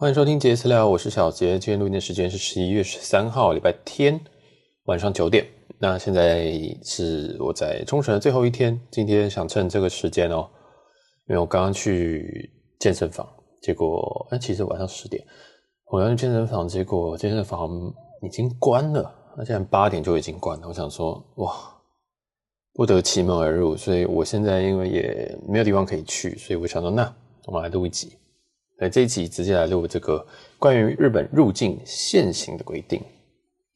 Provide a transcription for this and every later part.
欢迎收听杰私聊，我是小杰。今天录音的时间是十一月十三号，礼拜天晚上九点。那现在是我在冲绳的最后一天，今天想趁这个时间哦，因为我刚刚去健身房，结果哎，其实晚上十点，我要去健身房，结果健身房已经关了，那现在八点就已经关了。我想说，哇，不得其门而入，所以我现在因为也没有地方可以去，所以我想说，那我们来录一集。对，这一集直接来录这个关于日本入境现行的规定。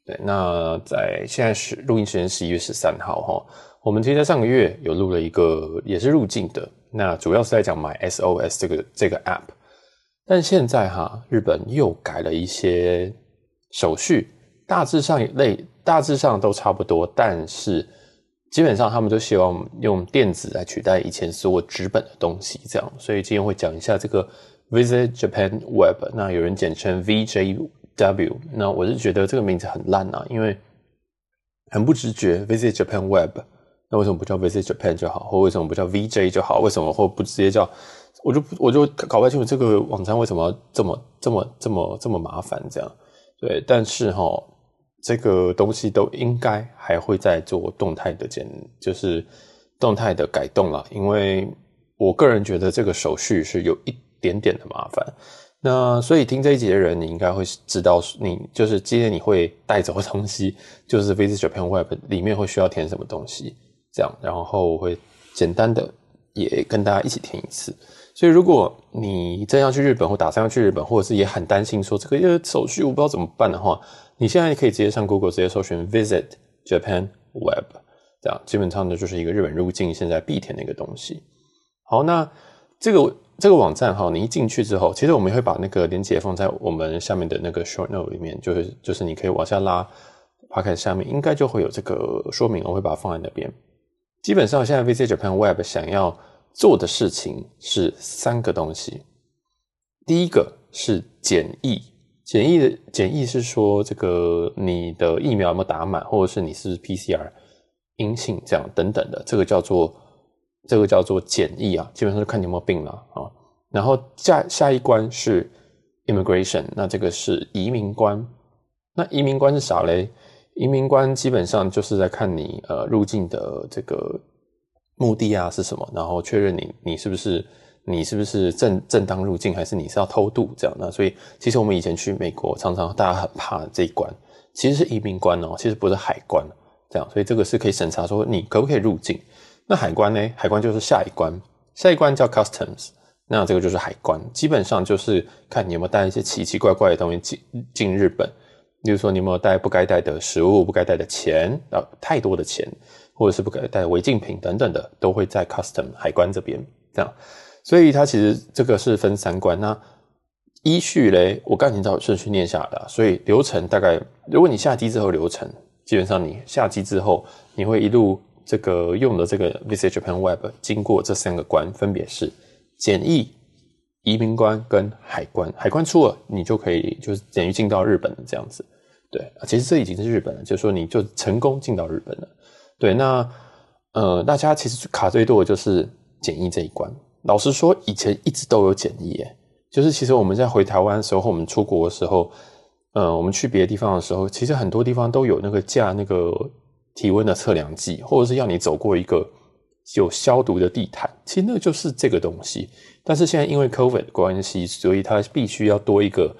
对，那在现在是录音时间十一月十三号哈，我们其实在上个月有录了一个也是入境的，那主要是在讲 MySOS 这个这个 App，但现在哈日本又改了一些手续，大致上类大致上都差不多，但是基本上他们都希望用电子来取代以前所有纸本的东西，这样，所以今天会讲一下这个。Visit Japan Web，那有人简称 VJW，那我是觉得这个名字很烂啊，因为很不直觉。Visit Japan Web，那为什么不叫 Visit Japan 就好，或为什么不叫 VJ 就好？为什么或不直接叫？我就我就搞不清楚这个网站为什么这么这么这么这么麻烦这样。对，但是哈，这个东西都应该还会再做动态的简，就是动态的改动啦，因为我个人觉得这个手续是有一。点点的麻烦，那所以听这一集的人，你应该会知道，你就是今天你会带走的东西，就是 Visit Japan Web 里面会需要填什么东西，这样，然后我会简单的也跟大家一起填一次。所以如果你真要去日本，或打算要去日本，或者是也很担心说这个手续我不知道怎么办的话，你现在可以直接上 Google 直接搜寻 Visit Japan Web，这样基本上呢就是一个日本入境现在必填的一个东西。好，那这个。这个网站哈，你一进去之后，其实我们会把那个链接放在我们下面的那个 short note 里面，就是就是你可以往下拉，Podcast 下面应该就会有这个说明，我会把它放在那边。基本上现在 Visit Japan Web 想要做的事情是三个东西，第一个是检疫，检疫的检疫是说这个你的疫苗有没有打满，或者是你是 PCR 阴性这样等等的，这个叫做。这个叫做检疫啊，基本上是看你有没有病了啊。然后下下一关是 immigration，那这个是移民关。那移民关是啥嘞？移民关基本上就是在看你呃入境的这个目的啊是什么，然后确认你你是不是你是不是正正当入境，还是你是要偷渡这样。那所以其实我们以前去美国，常常大家很怕这一关，其实是移民关哦，其实不是海关这样。所以这个是可以审查说你可不可以入境。那海关呢？海关就是下一关，下一关叫 customs，那这个就是海关，基本上就是看你有没有带一些奇奇怪怪的东西进进日本，例如说你有没有带不该带的食物、不该带的钱啊，太多的钱，或者是不该带违禁品等等的，都会在 custom 海关这边这样。所以它其实这个是分三关。那依序嘞，我刚才照顺序念下来了，所以流程大概，如果你下机之后流程，基本上你下机之后，你会一路。这个用的这个 Visit Japan Web 经过这三个关，分别是检疫、移民关跟海关。海关出了，你就可以就是等于进到日本了这样子。对，其实这已经是日本了，就是说你就成功进到日本了。对，那呃，大家其实卡最多的就是检疫这一关。老实说，以前一直都有检疫，诶，就是其实我们在回台湾的时候，我们出国的时候，呃，我们去别的地方的时候，其实很多地方都有那个架那个。体温的测量计，或者是要你走过一个有消毒的地毯，其实那就是这个东西。但是现在因为 COVID 关系，所以它必须要多一个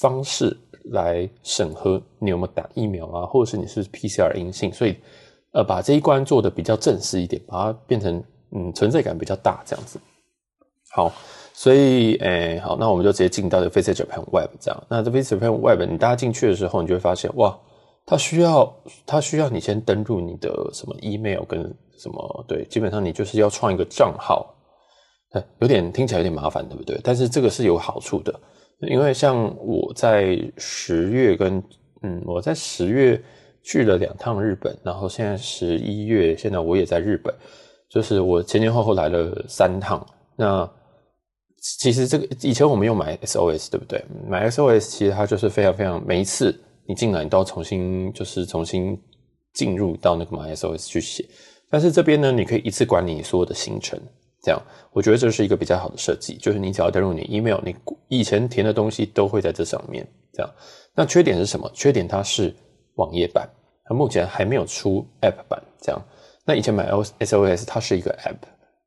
方式来审核你有没有打疫苗啊，或者是你是 PCR 阴性，所以呃把这一关做得比较正式一点，把它变成嗯存在感比较大这样子。好，所以诶、好，那我们就直接进到这个 Visit Japan Web 这样。那这 Visit Japan Web 你大家进去的时候，你就会发现哇。他需要，他需要你先登录你的什么 email 跟什么，对，基本上你就是要创一个账号，有点听起来有点麻烦，对不对？但是这个是有好处的，因为像我在十月跟嗯，我在十月去了两趟日本，然后现在十一月，现在我也在日本，就是我前前后后来了三趟。那其实这个以前我们用买 SOS 对不对买 SOS 其实它就是非常非常每一次。你进来，你都要重新就是重新进入到那个 MySOS 去写。但是这边呢，你可以一次管理所有的行程，这样，我觉得这是一个比较好的设计，就是你只要登录你 email，你以前填的东西都会在这上面。这样，那缺点是什么？缺点它是网页版，它目前还没有出 app 版。这样，那以前买 SOS 它是一个 app，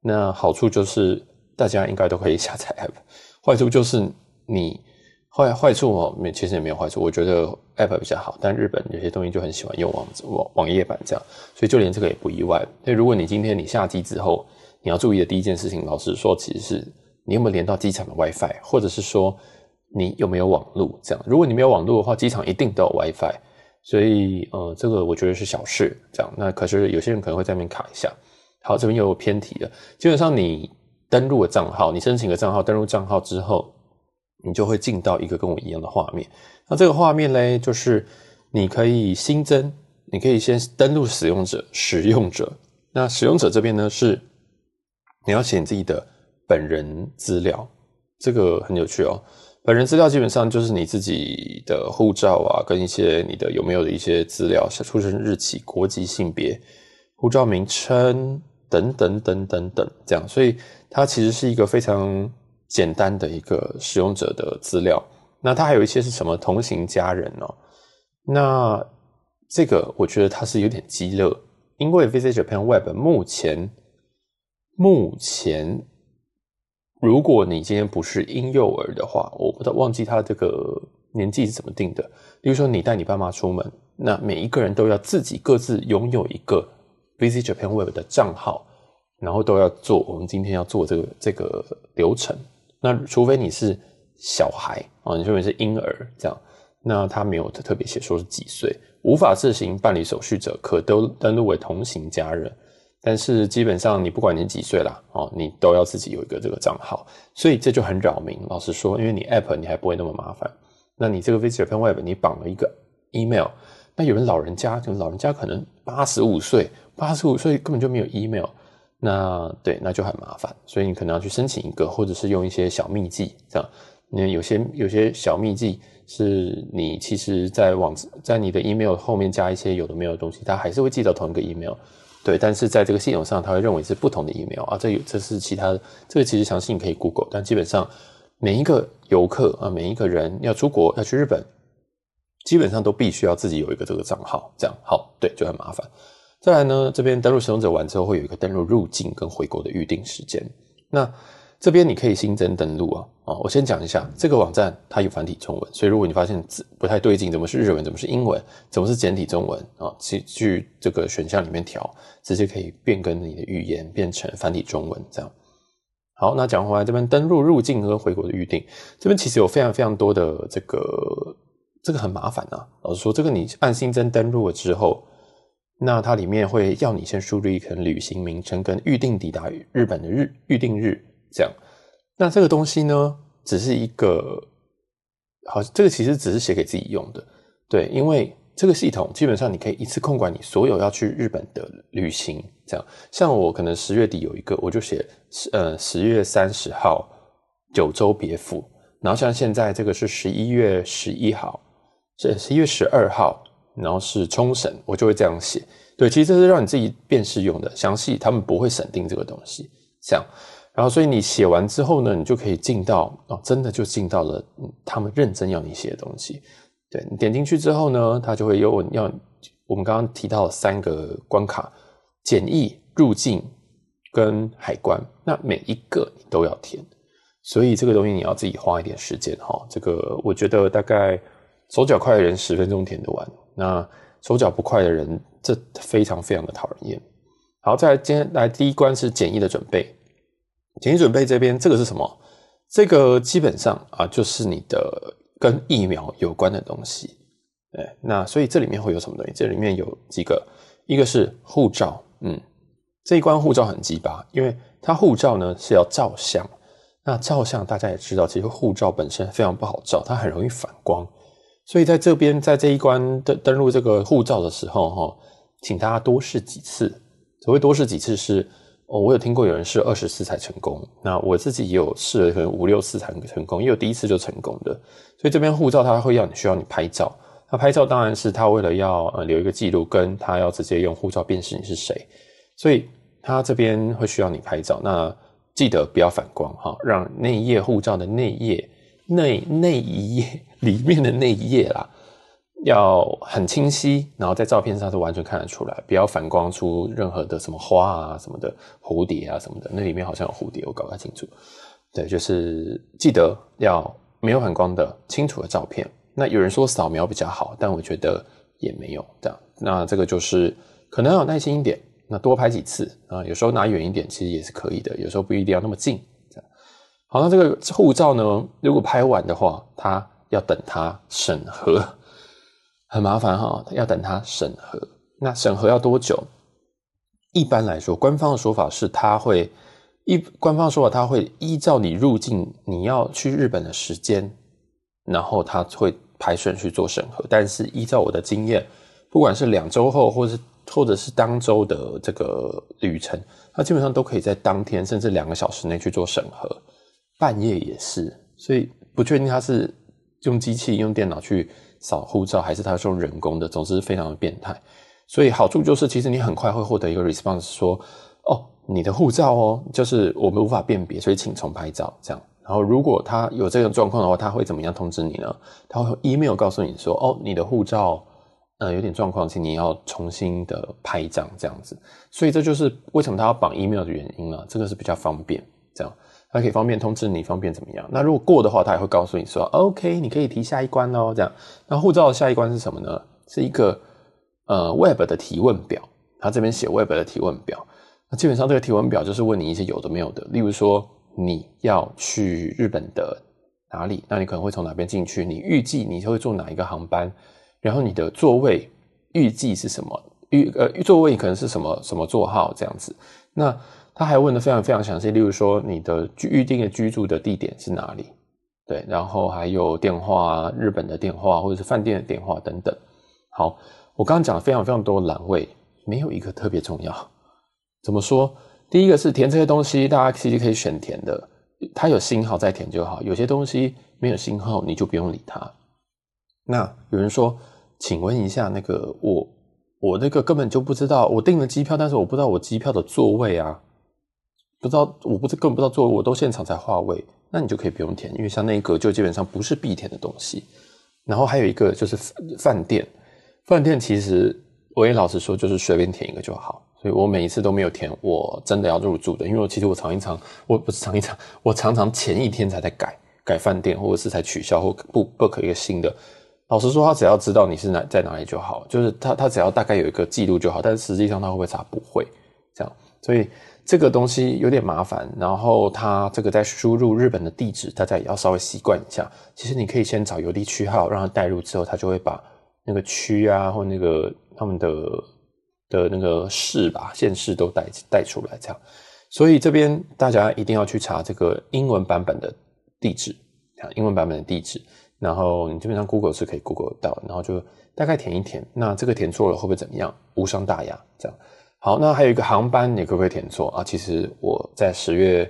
那好处就是大家应该都可以下载 app，坏处就是你坏坏处哦，没其实也没有坏处，我觉得 app 比较好，但日本有些东西就很喜欢用网网网页版这样，所以就连这个也不意外。那如果你今天你下机之后，你要注意的第一件事情，老实说，其实是你有没有连到机场的 WiFi，或者是说你有没有网路。这样，如果你没有网路的话，机场一定都有 WiFi。所以，呃，这个我觉得是小事。这样，那可是有些人可能会在那边卡一下。好，这边又有偏题了。基本上，你登录的账号，你申请个账号，登录账号之后，你就会进到一个跟我一样的画面。那这个画面嘞，就是你可以新增，你可以先登录使用者，使用者。那使用者这边呢是。你要写你自己的本人资料，这个很有趣哦。本人资料基本上就是你自己的护照啊，跟一些你的有没有的一些资料，出生日期、国籍、性别、护照名称等等等等等这样。所以它其实是一个非常简单的一个使用者的资料。那它还有一些是什么同行家人哦？那这个我觉得它是有点鸡肋，因为 Visit Japan Web 目前。目前，如果你今天不是婴幼儿的话，我不知道忘记他这个年纪是怎么定的。比如说，你带你爸妈出门，那每一个人都要自己各自拥有一个 Visit Japan Web 的账号，然后都要做我们今天要做这个这个流程。那除非你是小孩啊，你认为是婴儿这样，那他没有特特别写说是几岁，无法自行办理手续者，可都登录为同行家人。但是基本上，你不管你几岁啦，哦，你都要自己有一个这个账号，所以这就很扰民。老实说，因为你 App 你还不会那么麻烦，那你这个 Visit Japan Web 你绑了一个 email，那有人老人家，就老人家可能八十五岁，八十五岁根本就没有 email，那对，那就很麻烦，所以你可能要去申请一个，或者是用一些小秘技，这样，你有些有些小秘技是你其实在网在你的 email 后面加一些有的没有的东西，它还是会寄到同一个 email。对，但是在这个系统上，它会认为是不同的 email 啊，这有这是其他的，这个其实详细你可以 Google，但基本上每一个游客啊，每一个人要出国要去日本，基本上都必须要自己有一个这个账号，这样好，对，就很麻烦。再来呢，这边登录使用者完之后，会有一个登录入境跟回国的预定时间，那。这边你可以新增登录啊，啊，我先讲一下这个网站，它有繁体中文，所以如果你发现字不太对劲，怎么是日文，怎么是英文，怎么是简体中文啊？去去这个选项里面调，直接可以变更你的语言变成繁体中文这样。好，那讲回来这边登录入境和回国的预定，这边其实有非常非常多的这个这个很麻烦啊。老实说，这个你按新增登录了之后，那它里面会要你先输入一个旅行名称跟预定抵达日本的日预定日。这样，那这个东西呢，只是一个，好，这个其实只是写给自己用的，对，因为这个系统基本上你可以一次控管你所有要去日本的旅行，这样，像我可能十月底有一个，我就写十呃十月三十号九州别府，然后像现在这个是十一月十一号，是十一月十二号，然后是冲绳，我就会这样写，对，其实这是让你自己辨识用的，详细他们不会审定这个东西，这样。然后，所以你写完之后呢，你就可以进到哦，真的就进到了他们认真要你写的东西。对，你点进去之后呢，他就会有要我们刚刚提到三个关卡：简易、入境跟海关。那每一个你都要填，所以这个东西你要自己花一点时间哈。这个我觉得大概手脚快的人十分钟填得完，那手脚不快的人这非常非常的讨人厌。好，再来今天来第一关是检疫的准备。检疫准备这边，这个是什么？这个基本上啊，就是你的跟疫苗有关的东西。哎，那所以这里面会有什么东西？这里面有几个，一个是护照，嗯，这一关护照很鸡巴，因为它护照呢是要照相。那照相大家也知道，其实护照本身非常不好照，它很容易反光。所以在这边，在这一关登登录这个护照的时候，哈，请大家多试几次。所谓多试几次是。哦，我有听过有人试二十次才成功，那我自己也有试了，可能五六次才成功，也有第一次就成功的。所以这边护照它会要你需要你拍照，那拍照当然是他为了要呃留一个记录，跟他要直接用护照辨识你是谁，所以他这边会需要你拍照。那记得不要反光哈，让那一页护照的内页、内内一页 里面的那一页啦，要很清晰，然后在照片上是完全看得出来，不要反光出任何的什么花啊、什么的蝴蝶啊什么的。那里面好像有蝴蝶，我搞不太清楚。对，就是记得要没有反光的清楚的照片。那有人说扫描比较好，但我觉得也没有这样。那这个就是可能要有耐心一点，那多拍几次啊。有时候拿远一点其实也是可以的，有时候不一定要那么近。好，那这个护照呢，如果拍完的话，他要等他审核。很麻烦哈，要等他审核。那审核要多久？一般来说，官方的说法是，他会一官方说法，他会依照你入境你要去日本的时间，然后他会排顺序做审核。但是依照我的经验，不管是两周后，或是或者是当周的这个旅程，他基本上都可以在当天甚至两个小时内去做审核，半夜也是。所以不确定他是用机器用电脑去。扫护照还是他是用人工的，总之非常的变态。所以好处就是，其实你很快会获得一个 response，说哦，你的护照哦，就是我们无法辨别，所以请重拍照这样。然后如果他有这种状况的话，他会怎么样通知你呢？他会 email 告诉你说，哦，你的护照呃有点状况，请你要重新的拍一张这样子。所以这就是为什么他要绑 email 的原因了，这个是比较方便这样。它可以方便通知你，方便怎么样？那如果过的话，它也会告诉你说，OK，你可以提下一关哦。这样，那护照的下一关是什么呢？是一个呃 Web 的提问表。它这边写 Web 的提问表，那基本上这个提问表就是问你一些有的没有的，例如说你要去日本的哪里，那你可能会从哪边进去？你预计你会坐哪一个航班？然后你的座位预计是什么？预呃座位可能是什么什么座号这样子？那他还问的非常非常详细，例如说你的预定的居住的地点是哪里？对，然后还有电话，日本的电话或者是饭店的电话等等。好，我刚刚讲了非常非常多栏位，没有一个特别重要。怎么说？第一个是填这些东西，大家其实可以选填的，它有星号再填就好。有些东西没有星号，你就不用理它。那有人说，请问一下，那个我我那个根本就不知道，我订了机票，但是我不知道我机票的座位啊。不知道，我不是根本不知道座位，我都现场才划位，那你就可以不用填，因为像那一格就基本上不是必填的东西。然后还有一个就是饭店，饭店其实我也老实说，就是随便填一个就好，所以我每一次都没有填我真的要入住的，因为我其实我常一常，我不是常一常，我常常前一天才在改改饭店，或者是才取消或不 book 一个新的。老实说，他只要知道你是哪在哪里就好，就是他他只要大概有一个记录就好，但是实际上他会不会查？不会，这样，所以。这个东西有点麻烦，然后它这个在输入日本的地址，大家也要稍微习惯一下。其实你可以先找邮递区号，让它带入之后，它就会把那个区啊或那个他们的的那个市吧县市都带带出来，这样。所以这边大家一定要去查这个英文版本的地址啊，英文版本的地址，然后你基本上 Google 是可以 Google 到，然后就大概填一填。那这个填错了会不会怎么样？无伤大雅，这样。好，那还有一个航班，你可不可以填错啊？其实我在十月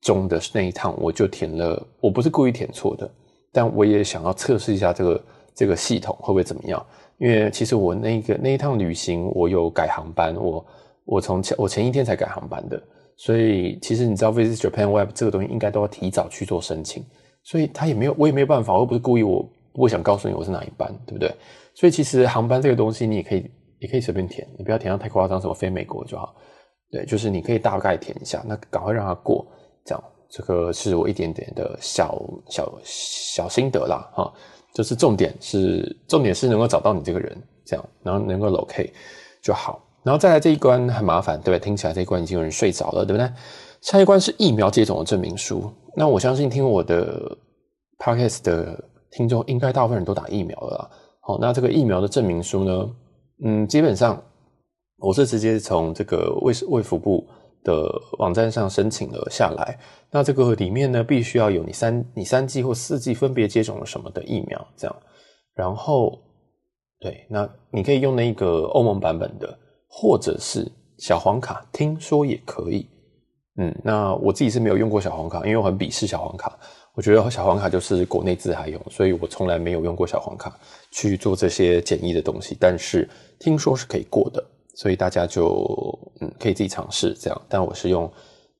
中的那一趟，我就填了，我不是故意填错的，但我也想要测试一下这个这个系统会不会怎么样。因为其实我那个那一趟旅行，我有改航班，我我从前我前一天才改航班的，所以其实你知道，Visit Japan Web 这个东西应该都要提早去做申请，所以他也没有，我也没有办法，我又不是故意，我我想告诉你我是哪一班，对不对？所以其实航班这个东西，你也可以。你可以随便填，你不要填到太夸张，什么飞美国就好。对，就是你可以大概填一下，那赶快让它过。这样，这个是我一点点的小小小心得啦，哈。就是重点是重点是能够找到你这个人，这样，然后能够 locate 就好。然后再来这一关很麻烦，对不对？听起来这一关已经有人睡着了，对不对？下一关是疫苗接种的证明书。那我相信听我的 podcast 的听众，应该大部分人都打疫苗了啦。好，那这个疫苗的证明书呢？嗯，基本上我是直接从这个卫卫福部的网站上申请了下来。那这个里面呢，必须要有你三你三剂或四剂分别接种了什么的疫苗，这样。然后，对，那你可以用那个欧盟版本的，或者是小黄卡，听说也可以。嗯，那我自己是没有用过小黄卡，因为我很鄙视小黄卡。我觉得小黄卡就是国内自还用，所以我从来没有用过小黄卡去做这些简易的东西。但是听说是可以过的，所以大家就嗯可以自己尝试这样。但我是用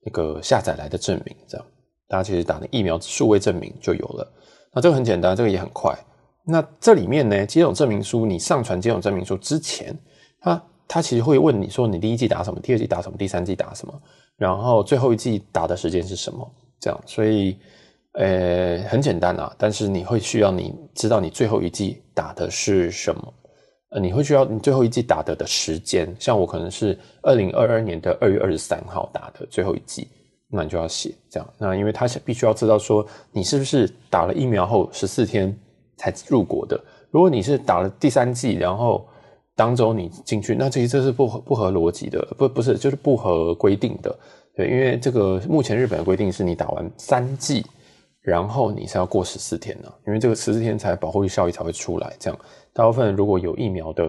那个下载来的证明，这样大家其实打那疫苗数位证明就有了。那这个很简单，这个也很快。那这里面呢，接种证明书，你上传接种证明书之前，他他其实会问你说，你第一季打什么，第二季打什么，第三季打什么，然后最后一季打的时间是什么？这样，所以呃很简单啊，但是你会需要你知道你最后一剂打的是什么，呃，你会需要你最后一剂打的的时间，像我可能是二零二二年的二月二十三号打的最后一剂，那你就要写这样，那因为他必须要知道说你是不是打了疫苗后十四天。才入国的。如果你是打了第三剂，然后当周你进去，那其实这是不合不合逻辑的，不不是就是不合规定的。对，因为这个目前日本的规定是你打完三剂，然后你是要过十四天的，因为这个十四天才保护效益才会出来。这样，大部分如果有疫苗的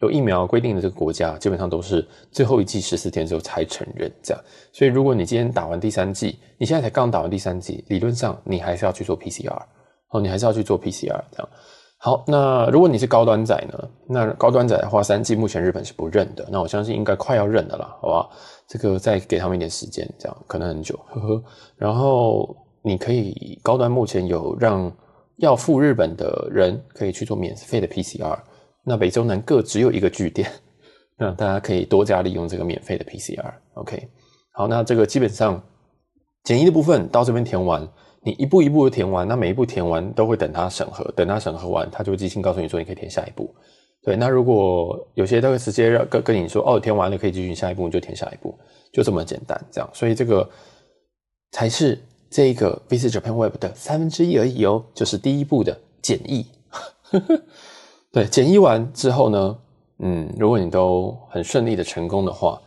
有疫苗规定的这个国家，基本上都是最后一剂十四天之后才承认这样。所以如果你今天打完第三剂，你现在才刚打完第三剂，理论上你还是要去做 PCR。哦，你还是要去做 PCR 这样。好，那如果你是高端仔呢？那高端仔的话，三季目前日本是不认的。那我相信应该快要认的啦，好不好？这个再给他们一点时间，这样可能很久，呵呵。然后你可以高端目前有让要赴日本的人可以去做免费的 PCR。那北中南各只有一个据点，那大家可以多加利用这个免费的 PCR。OK，好，那这个基本上简易的部分到这边填完。你一步一步的填完，那每一步填完都会等它审核，等它审核完，它就会即兴告诉你说你可以填下一步。对，那如果有些他会直接让跟跟你说哦，填完了可以继续下一步，你就填下一步，就这么简单，这样。所以这个才是这个 Visit Japan Web 的三分之一而已哦，就是第一步的简易。对，简易完之后呢，嗯，如果你都很顺利的成功的话。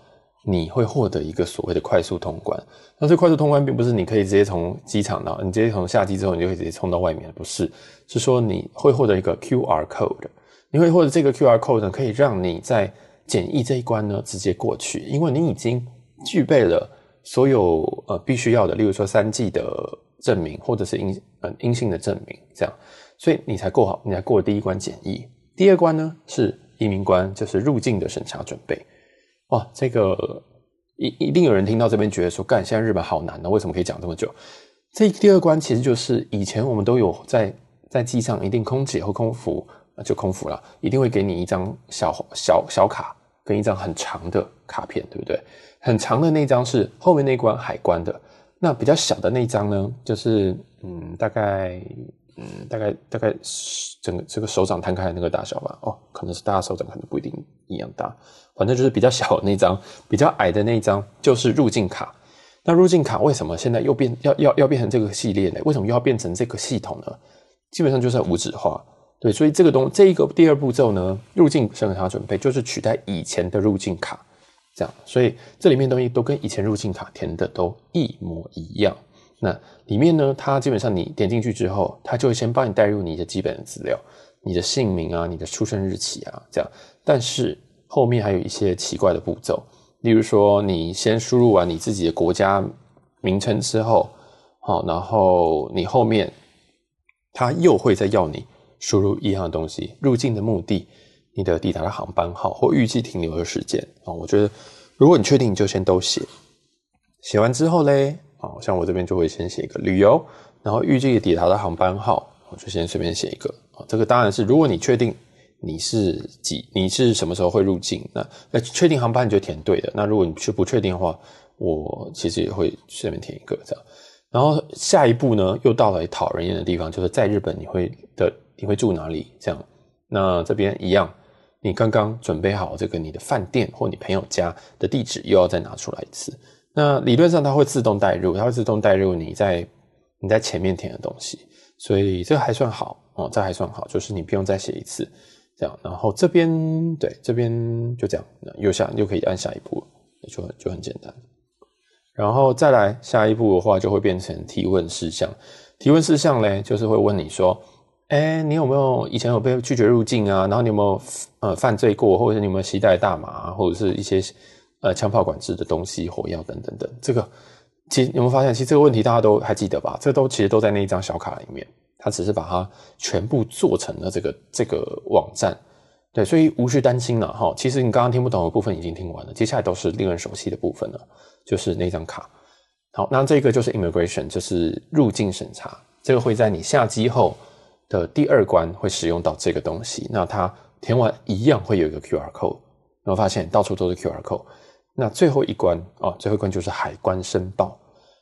你会获得一个所谓的快速通关，但是快速通关并不是你可以直接从机场到，你直接从下机之后你就可以直接冲到外面，不是，是说你会获得一个 QR code，你会获得这个 QR code 呢，可以让你在检疫这一关呢直接过去，因为你已经具备了所有呃必须要的，例如说三 G 的证明或者是阴呃阴性的证明，这样，所以你才过好，你才过了第一关检疫，第二关呢是移民关，就是入境的审查准备。哇，这个一一定有人听到这边觉得说，干，现在日本好难呢，为什么可以讲这么久？这第二关其实就是以前我们都有在在机上，一定空姐或空服就空服了，一定会给你一张小小小卡跟一张很长的卡片，对不对？很长的那张是后面那关海关的，那比较小的那张呢，就是嗯，大概。嗯，大概大概整个这个手掌摊开的那个大小吧。哦，可能是大家手掌可能不一定一样大，反正就是比较小的那张，比较矮的那张就是入境卡。那入境卡为什么现在又变要要要变成这个系列呢？为什么又要变成这个系统呢？基本上就是无纸化。对，所以这个东这一个第二步骤呢，入境审查准备就是取代以前的入境卡，这样。所以这里面东西都跟以前入境卡填的都一模一样。那里面呢，它基本上你点进去之后，它就会先帮你带入你的基本的资料，你的姓名啊，你的出生日期啊，这样。但是后面还有一些奇怪的步骤，例如说，你先输入完你自己的国家名称之后，好，然后你后面它又会再要你输入一样的东西，入境的目的、你的抵达的航班号或预计停留的时间啊。我觉得，如果你确定，你就先都写。写完之后嘞。好像我这边就会先写一个旅游，然后预计抵达的航班号，我就先随便写一个。这个当然是如果你确定你是几，你是什么时候会入境，那那确定航班你就填对的。那如果你却不确定的话，我其实也会随便填一个这样。然后下一步呢，又到了讨人厌的地方，就是在日本你会的你会住哪里？这样，那这边一样，你刚刚准备好这个你的饭店或你朋友家的地址，又要再拿出来一次。那理论上它会自动带入，它会自动带入你在你在前面填的东西，所以这还算好哦，这还算好，就是你不用再写一次这样。然后这边对这边就这样，右下又可以按下一步，就很就很简单。然后再来下一步的话，就会变成提问事项。提问事项嘞，就是会问你说，哎，你有没有以前有被拒绝入境啊？然后你有没有呃犯罪过，或者是你有没有携带大麻，或者是一些。呃，枪炮管制的东西、火药等等等，这个其实有没有发现？其实这个问题大家都还记得吧？这都其实都在那一张小卡里面，它只是把它全部做成了这个这个网站。对，所以无需担心了哈。其实你刚刚听不懂的部分已经听完了，接下来都是令人熟悉的部分了，就是那张卡。好，那这个就是 immigration，就是入境审查，这个会在你下机后的第二关会使用到这个东西。那它填完一样会有一个 QR code，然后发现到处都是 QR code。那最后一关哦，最后一关就是海关申报。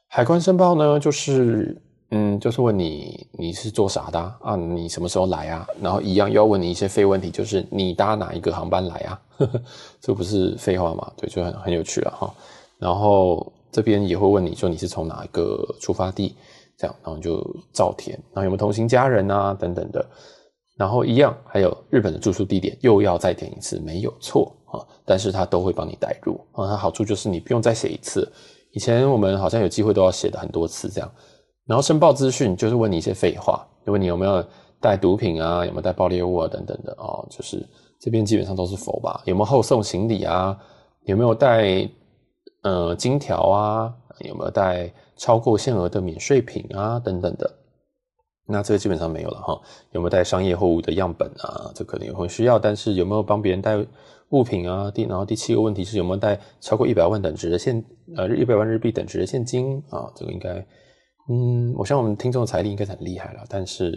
海关申报呢，就是。嗯，就是问你你是做啥的啊？你什么时候来啊？然后一样要问你一些废问题，就是你搭哪一个航班来啊？呵呵，这不是废话吗？对，就很很有趣了哈。然后这边也会问你说你是从哪一个出发地，这样，然后就照填，然后有没有同行家人啊等等的。然后一样，还有日本的住宿地点又要再填一次，没有错啊。但是他都会帮你带入啊，它好处就是你不用再写一次。以前我们好像有机会都要写的很多次这样。然后申报资讯就是问你一些废话，就问你有没有带毒品啊，有没有带爆裂物啊等等的啊，就是这边基本上都是否吧？有没有后送行李啊？有没有带呃金条啊？有没有带超过限额的免税品啊等等的？那这个基本上没有了哈。有没有带商业货物的样本啊？这可能也会需要，但是有没有帮别人带物品啊？第然后第七个问题是有没有带超过一百万等值的现呃一百万日币等值的现金啊？这个应该。嗯，我想我们听众的财力应该是很厉害了，但是，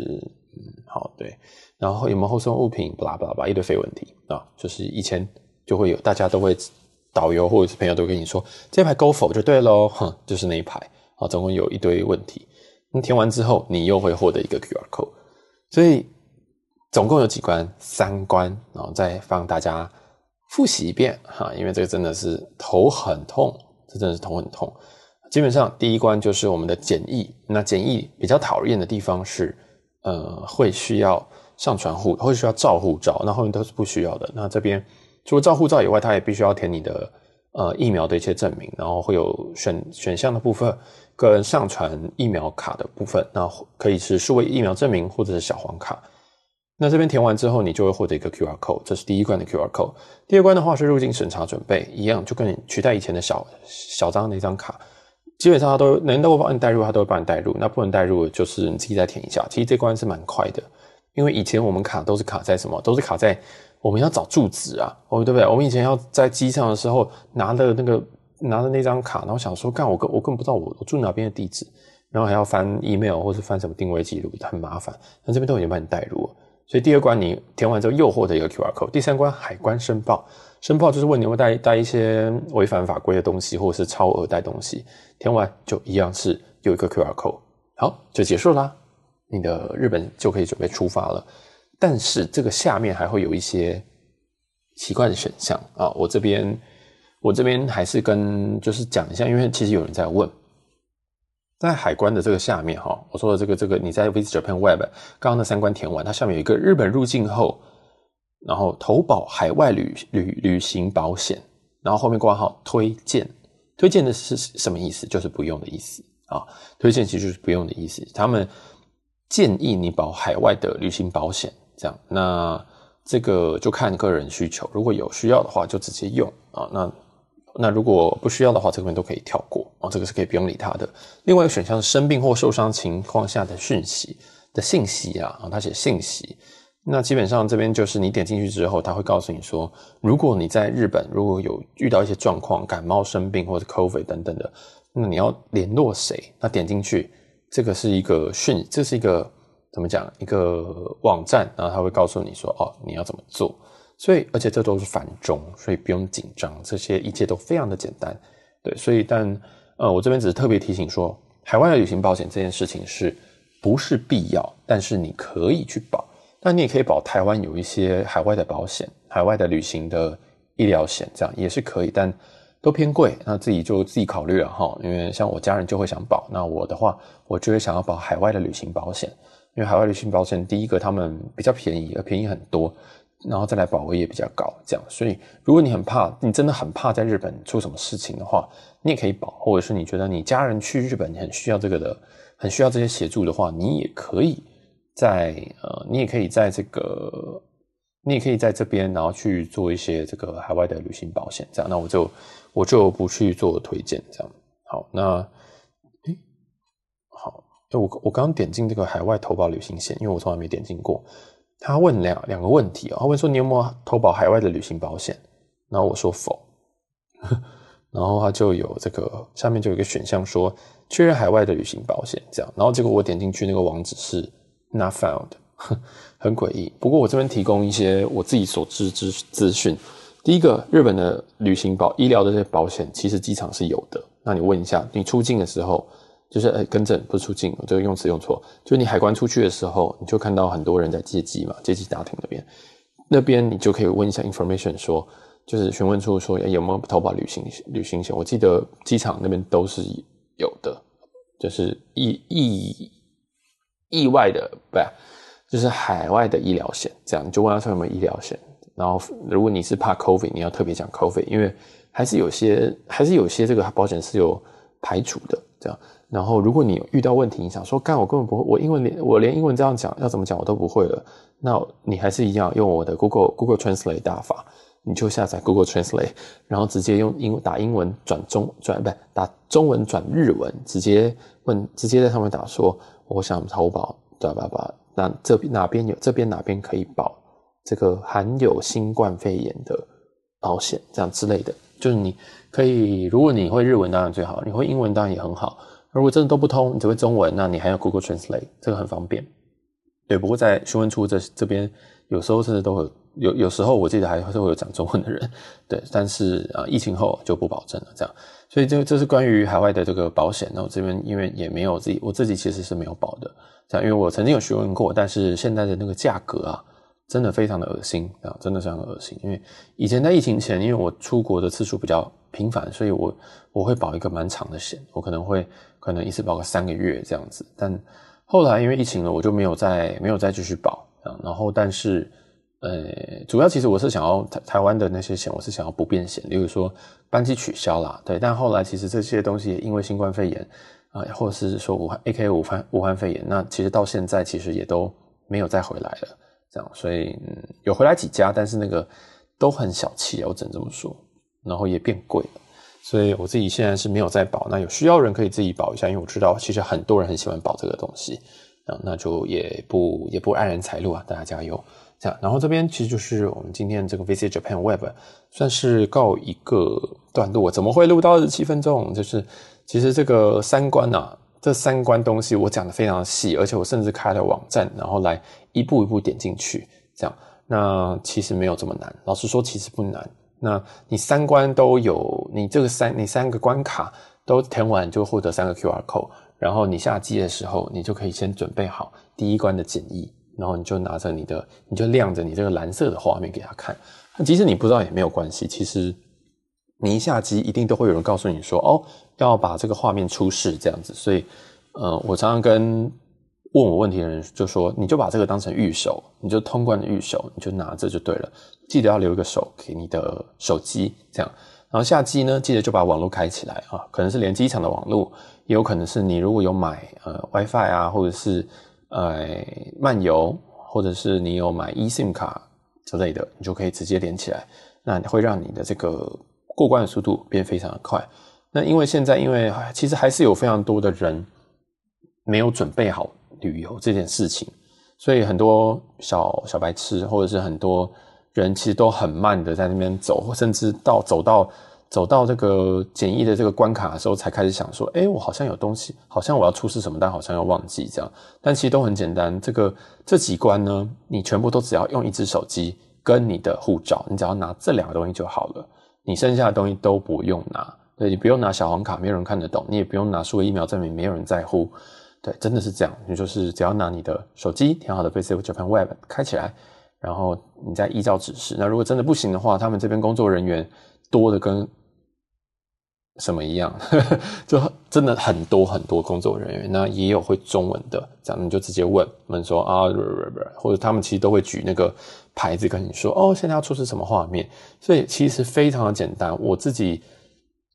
嗯，好，对，然后有没有后送物品，巴拉巴拉巴拉一堆废问题啊，就是以前就会有，大家都会导游或者是朋友都跟你说，这一排勾否就对喽，哼，就是那一排啊，总共有一堆问题，那填完之后，你又会获得一个 QR code，所以总共有几关？三关，然后再帮大家复习一遍哈，因为这个真的是头很痛，这真的是头很痛。基本上第一关就是我们的简易，那简易比较讨厌的地方是，呃，会需要上传护，会需要照护照，那后面都是不需要的。那这边除了照护照以外，它也必须要填你的呃疫苗的一些证明，然后会有选选项的部分跟上传疫苗卡的部分，那可以是数位疫苗证明或者是小黄卡。那这边填完之后，你就会获得一个 QR code，这是第一关的 QR code。第二关的话是入境审查准备，一样就跟你取代以前的小小张那张卡。基本上他都能都帮你带入，他都会帮你带入。那不能带入，就是你自己再填一下。其实这关是蛮快的，因为以前我们卡都是卡在什么？都是卡在我们要找住址啊，哦，对不对？我们以前要在机上的时候拿的那个拿的那张卡，然后想说，干我根我根本不知道我我住哪边的地址，然后还要翻 email 或是翻什么定位记录，很麻烦。那这边都已经帮你带入了，所以第二关你填完之后又获得一个 QR code。第三关海关申报。申报就是问你会带带一些违反法规的东西，或者是超额带东西，填完就一样是有一个 QR code，好，就结束啦，你的日本就可以准备出发了。但是这个下面还会有一些奇怪的选项啊，我这边我这边还是跟就是讲一下，因为其实有人在问，在海关的这个下面哈，我说的这个这个你在 Visit Japan Web 刚刚那三关填完，它下面有一个日本入境后。然后投保海外旅旅旅行保险，然后后面挂号推荐，推荐的是什么意思？就是不用的意思啊。推荐其实就是不用的意思。他们建议你保海外的旅行保险，这样。那这个就看个人需求，如果有需要的话就直接用啊。那那如果不需要的话，这边都可以跳过啊。这个是可以不用理他的。另外一个选项是生病或受伤情况下的讯息的信息啊，啊，他写信息。那基本上这边就是你点进去之后，他会告诉你说，如果你在日本如果有遇到一些状况，感冒生病或者 COVID 等等的，那你要联络谁？那点进去，这个是一个讯，这是一个怎么讲？一个网站，然后他会告诉你说，哦，你要怎么做？所以，而且这都是繁中，所以不用紧张，这些一切都非常的简单。对，所以但呃，我这边只是特别提醒说，海外的旅行保险这件事情是不是必要？但是你可以去保。那你也可以保台湾有一些海外的保险，海外的旅行的医疗险，这样也是可以，但都偏贵，那自己就自己考虑了哈。因为像我家人就会想保，那我的话，我就会想要保海外的旅行保险，因为海外旅行保险第一个他们比较便宜，而便宜很多，然后再来保额也比较高，这样。所以如果你很怕，你真的很怕在日本出什么事情的话，你也可以保，或者是你觉得你家人去日本你很需要这个的，很需要这些协助的话，你也可以。在呃，你也可以在这个，你也可以在这边，然后去做一些这个海外的旅行保险，这样。那我就我就不去做推荐，这样。好，那，我我刚点进这个海外投保旅行险，因为我从来没点进过。他问两两个问题哦，他问说你有没有投保海外的旅行保险？然后我说否，然后他就有这个下面就有一个选项说确认海外的旅行保险这样，然后结果我点进去那个网址是 not found，很诡异。不过我这边提供一些我自己所知之资讯。第一个，日本的旅行保医疗的这些保险其实机场是有的。那你问一下，你出境的时候。就是呃，更正不是出境，这个用词用错。就你海关出去的时候，你就看到很多人在接机嘛，接机大厅那边，那边你就可以问一下 information，说就是询问处说，欸，有没有投保旅行旅行险？我记得机场那边都是有的，就是意意意外的，不，就是海外的医疗险，这样你就问他说有没有医疗险。然后如果你是怕 COVID，你要特别讲 COVID，因为还是有些还是有些这个保险是有排除的，这样。然后，如果你遇到问题，你想说，干，我根本不会，我英文连我连英文这样讲要怎么讲我都不会了，那你还是一样用我的 Google Google Translate 大法，你就下载 Google Translate，然后直接用英打英文转中转不打中文转日文，直接问，直接在上面打说，我想投保，对吧吧？那这边哪边有，这边哪边可以保这个含有新冠肺炎的保险，这样之类的，就是你可以，如果你会日文当然最好，你会英文当然也很好。如果真的都不通，你只会中文，那你还有 Google Translate，这个很方便。对，不过在询问处这这边，有时候甚至都会有，有时候我记得还是会有讲中文的人。对，但是啊，疫情后就不保证了，这样。所以这这是关于海外的这个保险。那我这边因为也没有自己，我自己其实是没有保的，这样，因为我曾经有询问过，但是现在的那个价格啊，真的非常的恶心啊，真的非常恶心。因为以前在疫情前，因为我出国的次数比较频繁，所以我我会保一个蛮长的险，我可能会。可能一次保个三个月这样子，但后来因为疫情了，我就没有再没有再继续保啊。然后，但是呃，主要其实我是想要台台湾的那些险，我是想要不变险，例如说班机取消啦，对。但后来其实这些东西也因为新冠肺炎啊，或者是说武汉 A K 武汉武汉肺炎，那其实到现在其实也都没有再回来了，这样。所以嗯，有回来几家，但是那个都很小气啊，我只能这么说。然后也变贵了。所以我自己现在是没有在保，那有需要人可以自己保一下，因为我知道其实很多人很喜欢保这个东西，啊，那就也不也不黯然财路啊，大家加油，这样。然后这边其实就是我们今天这个 Visit Japan Web 算是告一个段落。怎么会录到二十七分钟？就是其实这个三关啊，这三关东西我讲的非常细，而且我甚至开了网站，然后来一步一步点进去，这样。那其实没有这么难，老实说其实不难。那你三关都有，你这个三你三个关卡都填完，就获得三个 QR code，然后你下机的时候，你就可以先准备好第一关的简易，然后你就拿着你的，你就亮着你这个蓝色的画面给他看。那即使你不知道也没有关系，其实你一下机一定都会有人告诉你说，哦，要把这个画面出示这样子。所以，呃，我常常跟问我问题的人就说，你就把这个当成预手，你就通关的预手，你就拿着就对了。记得要留一个手给你的手机，这样。然后下机呢，记得就把网络开起来啊，可能是连机场的网络，也有可能是你如果有买呃 WiFi 啊，或者是呃漫游，或者是你有买 eSIM 卡之类的，你就可以直接连起来。那会让你的这个过关的速度变非常的快。那因为现在因为其实还是有非常多的人没有准备好旅游这件事情，所以很多小小白痴或者是很多。人其实都很慢的在那边走，甚至到走到走到这个检疫的这个关卡的时候，才开始想说：“哎，我好像有东西，好像我要出示什么，但好像要忘记这样。”但其实都很简单，这个这几关呢，你全部都只要用一只手机跟你的护照，你只要拿这两个东西就好了，你剩下的东西都不用拿。对，你不用拿小黄卡，没有人看得懂；你也不用拿数位疫苗证明，没有人在乎。对，真的是这样，你就是只要拿你的手机填好的 Visit Japan Web 开起来。然后你再依照指示。那如果真的不行的话，他们这边工作人员多的跟什么一样，就真的很多很多工作人员。那也有会中文的，这样你就直接问，问说啊，或者他们其实都会举那个牌子跟你说，哦，现在要出示什么画面。所以其实非常的简单。我自己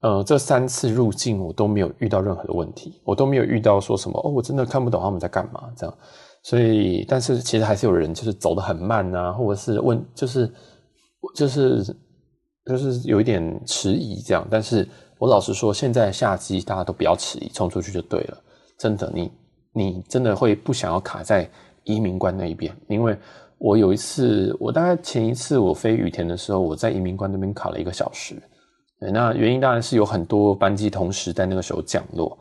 呃这三次入境我都没有遇到任何的问题，我都没有遇到说什么哦，我真的看不懂他们在干嘛这样。所以，但是其实还是有人就是走得很慢啊，或者是问，就是就是就是有一点迟疑这样。但是我老实说，现在下机大家都不要迟疑，冲出去就对了。真的，你你真的会不想要卡在移民关那一边，因为我有一次，我大概前一次我飞羽田的时候，我在移民关那边卡了一个小时。那原因当然是有很多班机同时在那个时候降落，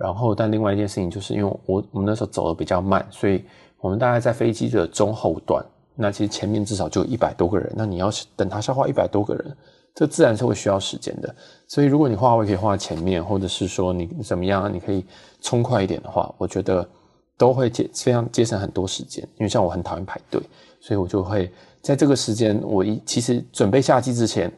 然后但另外一件事情就是因为我我们那时候走的比较慢，所以我们大概在飞机的中后段，那其实前面至少就有一百多个人，那你要是等他消化一百多个人，这自然是会需要时间的。所以如果你划位可以划在前面，或者是说你怎么样，你可以冲快一点的话，我觉得都会节非常节省很多时间。因为像我很讨厌排队，所以我就会在这个时间，我一其实准备下机之前。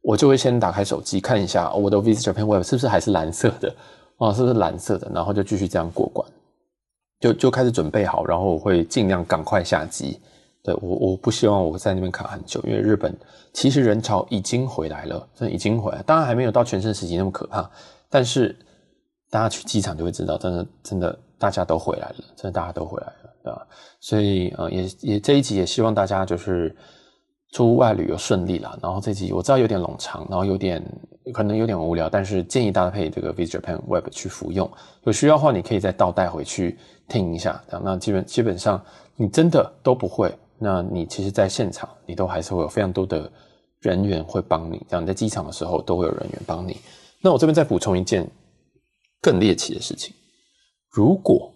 我就会先打开手机看一下我的 Visit Japan Web 是不是还是蓝色的啊？是不是蓝色的？然后就继续这样过关，就就开始准备好，然后我会尽量赶快下机。对，我我不希望我在那边卡很久，因为日本其实人潮已经回来了，真的已经回来，当然还没有到全盛时期那么可怕，但是大家去机场就会知道，真的真的大家都回来了，真的大家都回来了，对吧？所以呃，也也这一集也希望大家就是。出外旅游顺利啦，然后这集我知道有点冗长，然后有点可能有点无聊，但是建议搭配这个 Visit Japan Web 去服用，有需要的话你可以再倒带回去听一下，这样那基本基本上你真的都不会，那你其实在现场你都还是会有非常多的人员会帮你，这样你在机场的时候都会有人员帮你。那我这边再补充一件更猎奇的事情，如果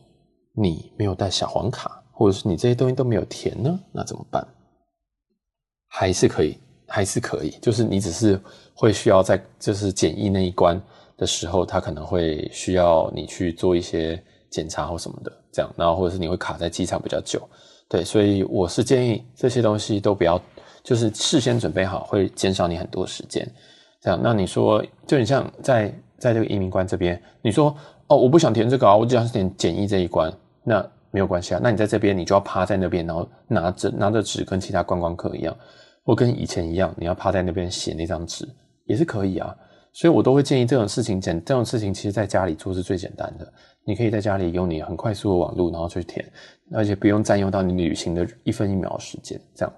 你没有带小黄卡，或者是你这些东西都没有填呢，那怎么办？还是可以，还是可以，就是你只是会需要在就是检疫那一关的时候，他可能会需要你去做一些检查或什么的，这样，然后或者是你会卡在机场比较久，对，所以我是建议这些东西都不要，就是事先准备好，会减少你很多时间，这样。那你说，就你像在在这个移民关这边，你说哦，我不想填这个啊，我只想填检疫这一关，那没有关系啊，那你在这边你就要趴在那边，然后拿着拿着纸跟其他观光客一样。或跟以前一样，你要趴在那边写那张纸也是可以啊，所以我都会建议这种事情简这种事情，其实在家里做是最简单的。你可以在家里用你很快速的网络，然后去填，而且不用占用到你旅行的一分一秒的时间，这样。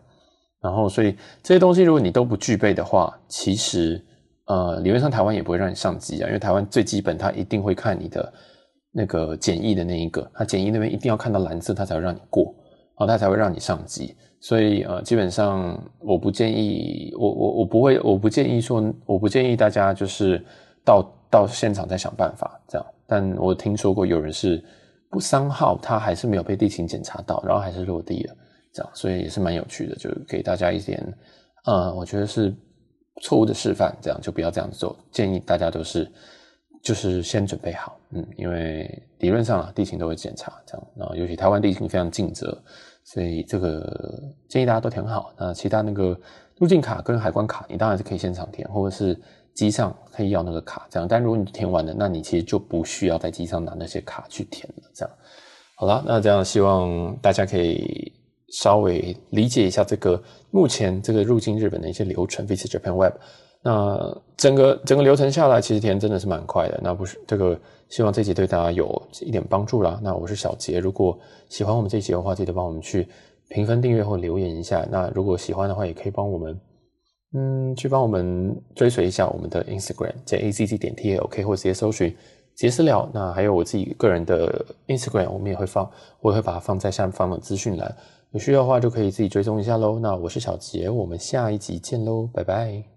然后，所以这些东西如果你都不具备的话，其实呃，理论上台湾也不会让你上机啊，因为台湾最基本它一定会看你的那个简易的那一个，它简易那边一定要看到蓝色，它才会让你过，然后它才会让你上机。所以呃，基本上我不建议，我我我不会，我不建议说，我不建议大家就是到到现场再想办法这样。但我听说过有人是不三号，他还是没有被地勤检查到，然后还是落地了这样，所以也是蛮有趣的，就给大家一点，呃，我觉得是错误的示范，这样就不要这样做。建议大家都是就是先准备好，嗯，因为理论上啊，地勤都会检查这样，然后尤其台湾地勤非常尽责。所以这个建议大家都填好。那其他那个入境卡跟海关卡，你当然是可以现场填，或者是机上可以要那个卡这样。但如果你填完了，那你其实就不需要在机上拿那些卡去填了。这样好了，那这样希望大家可以稍微理解一下这个目前这个入境日本的一些流程。Visit Japan Web。那整个整个流程下来，其实填真的是蛮快的。那不是这个，希望这集对大家有一点帮助啦。那我是小杰，如果喜欢我们这集的话，记得帮我们去评分、订阅或留言一下。那如果喜欢的话，也可以帮我们，嗯，去帮我们追随一下我们的 Instagram，在 azz 点 talk，或直接搜寻杰私聊。那还有我自己个人的 Instagram，我们也会放，我也会把它放在下方的资讯栏。有需要的话，就可以自己追踪一下喽。那我是小杰，我们下一集见喽，拜拜。